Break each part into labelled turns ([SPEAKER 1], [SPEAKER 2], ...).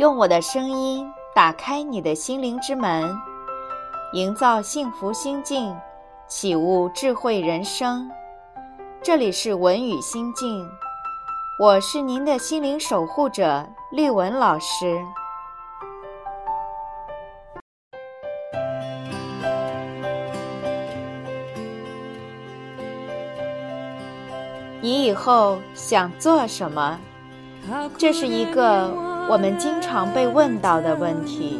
[SPEAKER 1] 用我的声音打开你的心灵之门，营造幸福心境，启悟智慧人生。这里是文语心境，我是您的心灵守护者丽文老师。你以后想做什么？这是一个我们经常被问到的问题。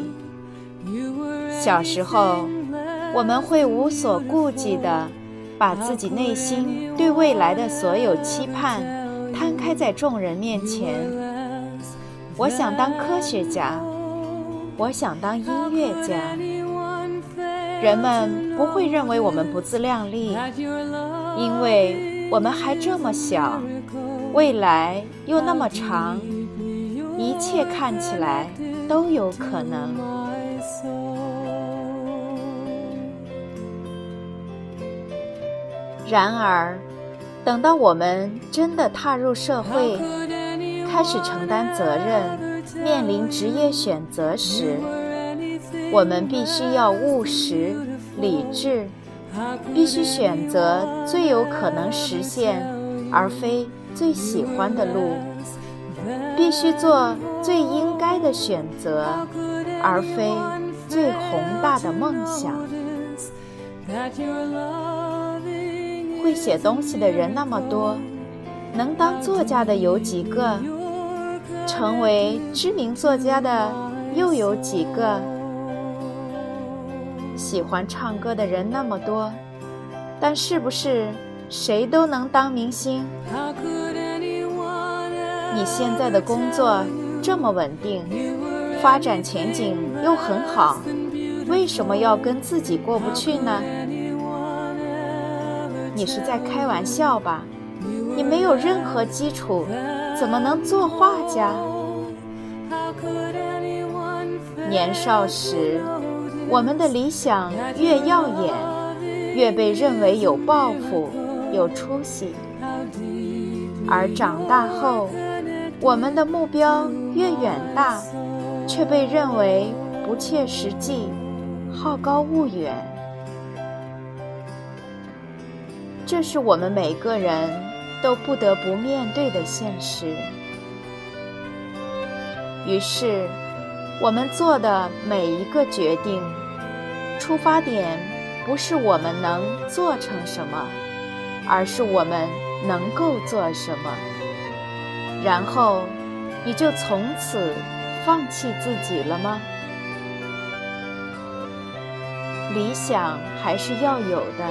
[SPEAKER 1] 小时候，我们会无所顾忌地把自己内心对未来的所有期盼摊开在众人面前。我想当科学家，我想当音乐家。人们不会认为我们不自量力，因为。我们还这么小，未来又那么长，一切看起来都有可能。然而，等到我们真的踏入社会，开始承担责任，面临职业选择时，我们必须要务实、理智。必须选择最有可能实现，而非最喜欢的路；必须做最应该的选择，而非最宏大的梦想。会写东西的人那么多，能当作家的有几个？成为知名作家的又有几个？喜欢唱歌的人那么多，但是不是谁都能当明星？你现在的工作这么稳定，发展前景又很好，为什么要跟自己过不去呢？你是在开玩笑吧？你没有任何基础，怎么能做画家？年少时。我们的理想越耀眼，越被认为有抱负、有出息；而长大后，我们的目标越远大，却被认为不切实际、好高骛远。这是我们每个人都不得不面对的现实。于是，我们做的每一个决定。出发点不是我们能做成什么，而是我们能够做什么。然后，你就从此放弃自己了吗？理想还是要有的，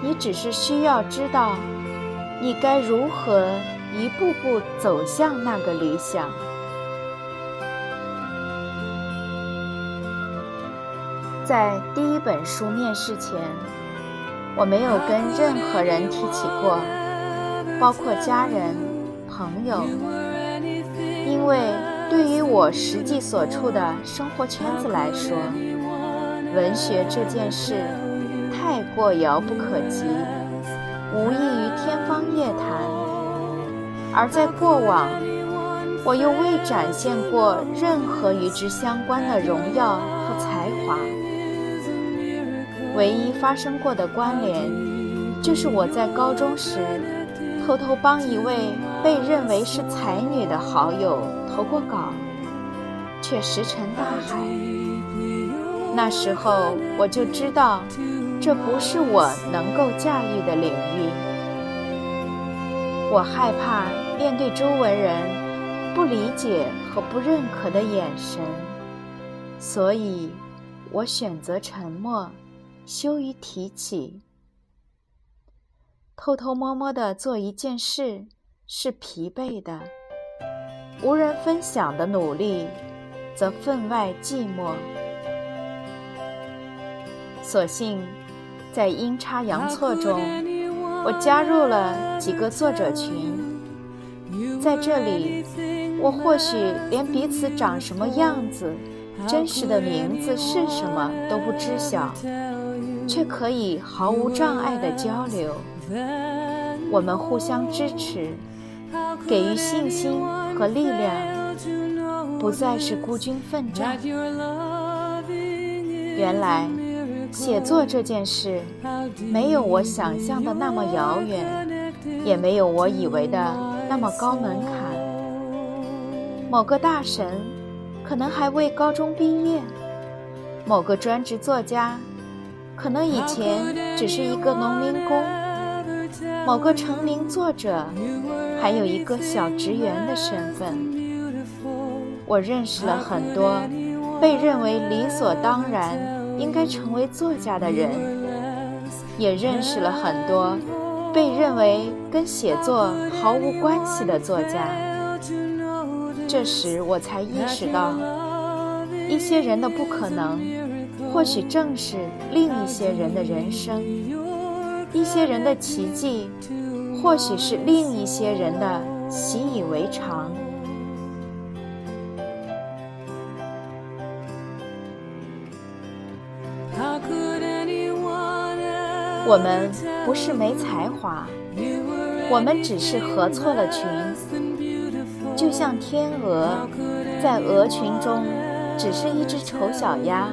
[SPEAKER 1] 你只是需要知道，你该如何一步步走向那个理想。在第一本书面试前，我没有跟任何人提起过，包括家人、朋友，因为对于我实际所处的生活圈子来说，文学这件事太过遥不可及，无异于天方夜谭。而在过往，我又未展现过任何与之相关的荣耀和才华。唯一发生过的关联，就是我在高中时偷偷帮一位被认为是才女的好友投过稿，却石沉大海。那时候我就知道，这不是我能够驾驭的领域。我害怕面对周围人不理解和不认可的眼神，所以我选择沉默。羞于提起，偷偷摸摸的做一件事是疲惫的；无人分享的努力，则分外寂寞。所幸，在阴差阳错中，我加入了几个作者群。在这里，我或许连彼此长什么样子、真实的名字是什么都不知晓。却可以毫无障碍的交流，我们互相支持，给予信心和力量。不再是孤军奋战。原来，写作这件事没有我想象的那么遥远，也没有我以为的那么高门槛。某个大神可能还未高中毕业，某个专职作家可能以前只是一个农民工，某个成名作者还有一个小职员的身份。我认识了很多。被认为理所当然应该成为作家的人，也认识了很多被认为跟写作毫无关系的作家。这时我才意识到，一些人的不可能，或许正是另一些人的人生；一些人的奇迹，或许是另一些人的习以为常。我们不是没才华，我们只是合错了群。就像天鹅，在鹅群中只是一只丑小鸭，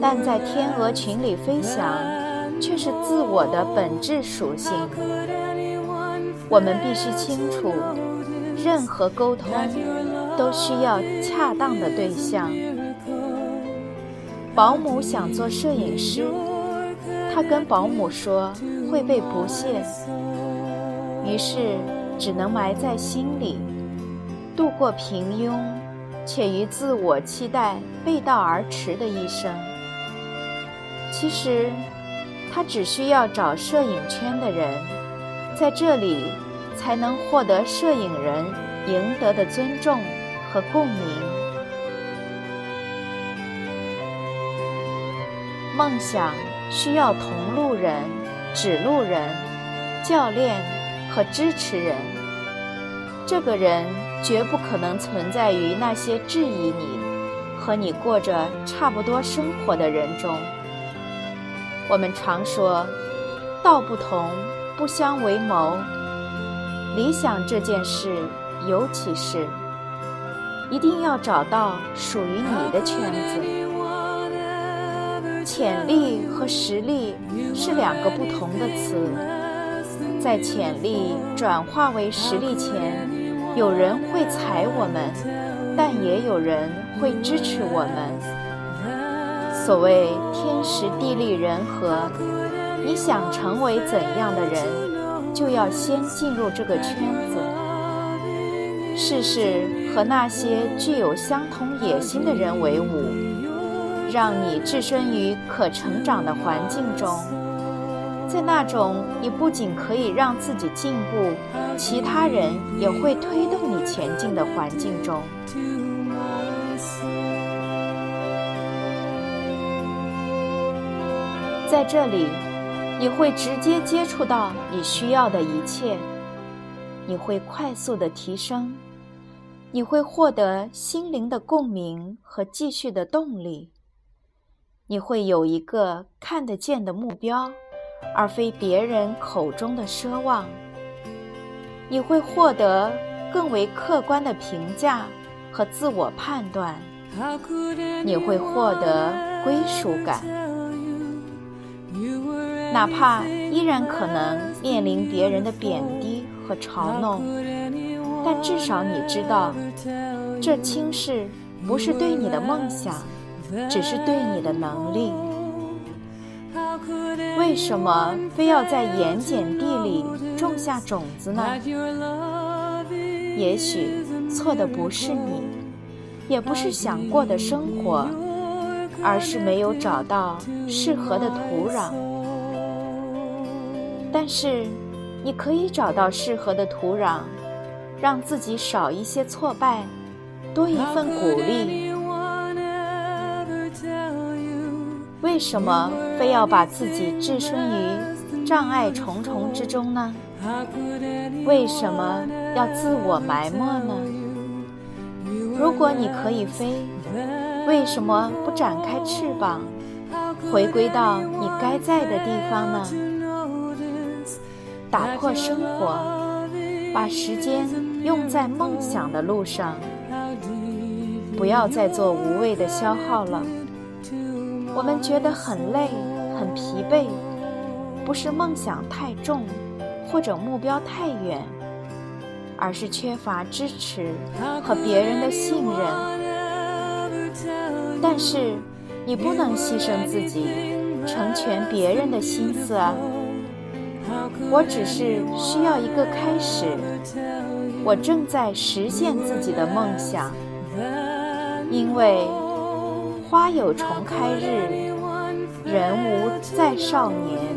[SPEAKER 1] 但在天鹅群里飞翔，却是自我的本质属性。我们必须清楚，任何沟通都需要恰当的对象。保姆想做摄影师。他跟保姆说会被不屑，于是只能埋在心里，度过平庸且与自我期待背道而驰的一生。其实，他只需要找摄影圈的人，在这里才能获得摄影人赢得的尊重和共鸣。梦想。需要同路人、指路人、教练和支持人。这个人绝不可能存在于那些质疑你、和你过着差不多生活的人中。我们常说“道不同，不相为谋”。理想这件事，尤其是，一定要找到属于你的圈子。潜力和实力是两个不同的词，在潜力转化为实力前，有人会踩我们，但也有人会支持我们。所谓天时地利人和，你想成为怎样的人，就要先进入这个圈子。试试和那些具有相同野心的人为伍。让你置身于可成长的环境中，在那种你不仅可以让自己进步，其他人也会推动你前进的环境中，在这里，你会直接接触到你需要的一切，你会快速的提升，你会获得心灵的共鸣和继续的动力。你会有一个看得见的目标，而非别人口中的奢望。你会获得更为客观的评价和自我判断。你会获得归属感，哪怕依然可能面临别人的贬低和嘲弄，但至少你知道，这轻视不是对你的梦想。只是对你的能力。为什么非要在盐碱地里种下种子呢？也许错的不是你，也不是想过的生活，而是没有找到适合的土壤。但是，你可以找到适合的土壤，让自己少一些挫败，多一份鼓励。为什么非要把自己置身于障碍重重之中呢？为什么要自我埋没呢？如果你可以飞，为什么不展开翅膀，回归到你该在的地方呢？打破生活，把时间用在梦想的路上。不要再做无谓的消耗了。我们觉得很累、很疲惫，不是梦想太重，或者目标太远，而是缺乏支持和别人的信任。但是，你不能牺牲自己，成全别人的心思啊！我只是需要一个开始，我正在实现自己的梦想，因为花有重开日，人无再少年。